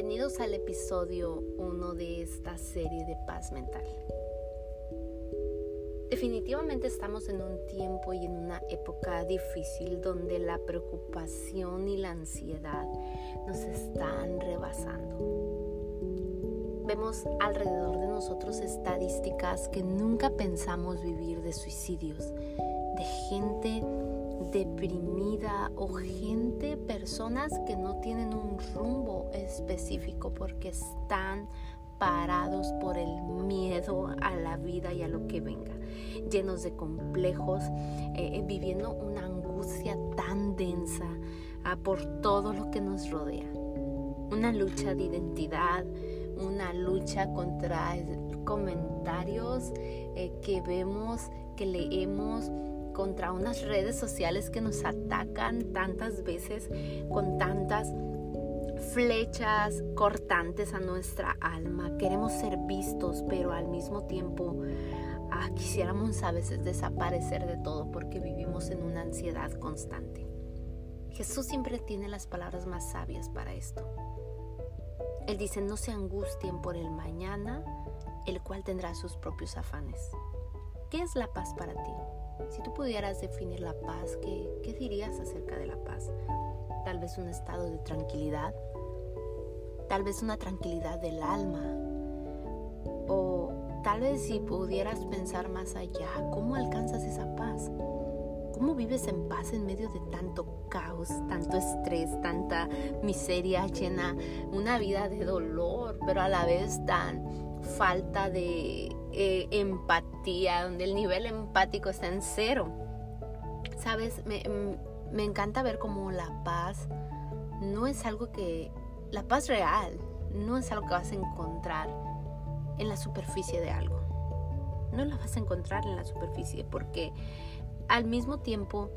Bienvenidos al episodio 1 de esta serie de paz mental. Definitivamente estamos en un tiempo y en una época difícil donde la preocupación y la ansiedad nos están rebasando. Vemos alrededor de nosotros estadísticas que nunca pensamos vivir de suicidios, de gente deprimida o gente, personas que no tienen un rumbo específico porque están parados por el miedo a la vida y a lo que venga, llenos de complejos, eh, eh, viviendo una angustia tan densa ah, por todo lo que nos rodea. Una lucha de identidad, una lucha contra comentarios eh, que vemos, que leemos, contra unas redes sociales que nos atacan tantas veces con tantas flechas cortantes a nuestra alma. Queremos ser vistos, pero al mismo tiempo ah, quisiéramos a veces desaparecer de todo porque vivimos en una ansiedad constante. Jesús siempre tiene las palabras más sabias para esto. Él dice, no se angustien por el mañana, el cual tendrá sus propios afanes. ¿Qué es la paz para ti? Si tú pudieras definir la paz, ¿qué, dirías acerca de la paz? Tal vez un estado de tranquilidad, tal vez una tranquilidad del alma, o tal vez si pudieras pensar más allá, ¿cómo alcanzas esa paz? ¿Cómo vives en paz en medio de tanto caos, tanto estrés, tanta miseria llena, una vida de dolor, pero a la vez tan falta de eh, empatía, donde el nivel empático está en cero. Sabes, me, mm, me encanta ver cómo la paz no es algo que, la paz real, no es algo que vas a encontrar en la superficie de algo. No la vas a encontrar en la superficie porque al mismo tiempo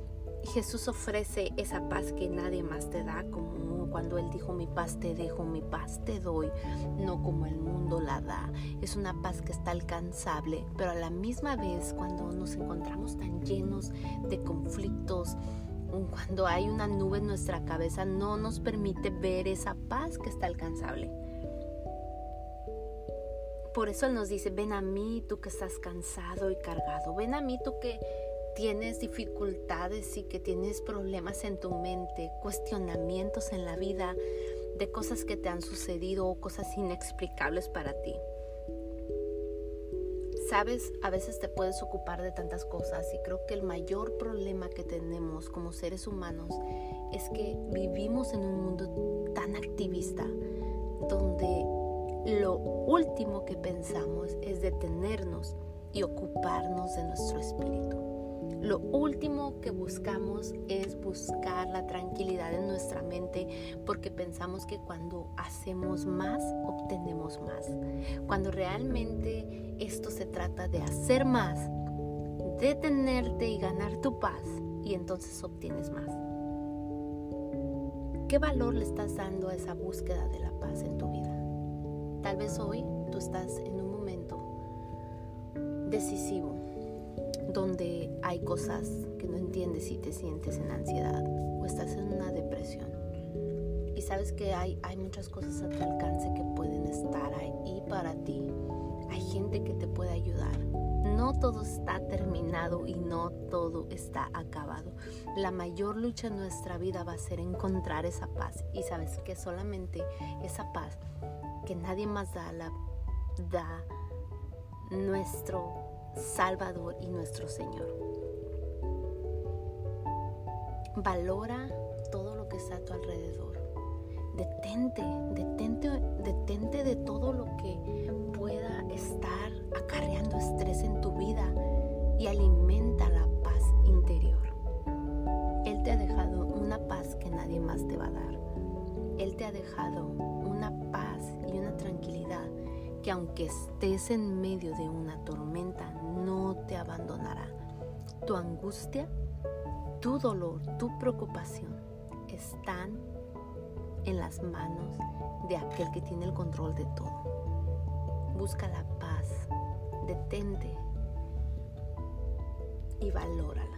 Jesús ofrece esa paz que nadie más te da, como cuando Él dijo, mi paz te dejo, mi paz te doy, no como el mundo la da. Es una paz que está alcanzable, pero a la misma vez cuando nos encontramos tan llenos de conflictos, cuando hay una nube en nuestra cabeza, no nos permite ver esa paz que está alcanzable. Por eso Él nos dice, ven a mí tú que estás cansado y cargado, ven a mí tú que tienes dificultades y que tienes problemas en tu mente, cuestionamientos en la vida de cosas que te han sucedido o cosas inexplicables para ti. Sabes, a veces te puedes ocupar de tantas cosas y creo que el mayor problema que tenemos como seres humanos es que vivimos en un mundo tan activista donde lo último que pensamos es detenernos y ocuparnos de nuestro espíritu. Lo último que buscamos es buscar la tranquilidad en nuestra mente porque pensamos que cuando hacemos más, obtenemos más. Cuando realmente esto se trata de hacer más, detenerte y ganar tu paz y entonces obtienes más. ¿Qué valor le estás dando a esa búsqueda de la paz en tu vida? Tal vez hoy tú estás en un momento decisivo donde hay cosas que no entiendes si te sientes en ansiedad o estás en una depresión. Y sabes que hay, hay muchas cosas a tu alcance que pueden estar ahí para ti. Hay gente que te puede ayudar. No todo está terminado y no todo está acabado. La mayor lucha en nuestra vida va a ser encontrar esa paz. Y sabes que solamente esa paz que nadie más da, la da nuestro Salvador y nuestro Señor. Valora todo lo que está a tu alrededor. Detente, detente, detente de todo lo que pueda estar acarreando estrés en tu vida y alimenta la paz interior. Él te ha dejado una paz que nadie más te va a dar. Él te ha dejado una paz y una tranquilidad que aunque estés en medio de una tormenta, no te abandonará. Tu angustia, tu dolor, tu preocupación están en las manos de aquel que tiene el control de todo. Busca la paz, detente y valórala.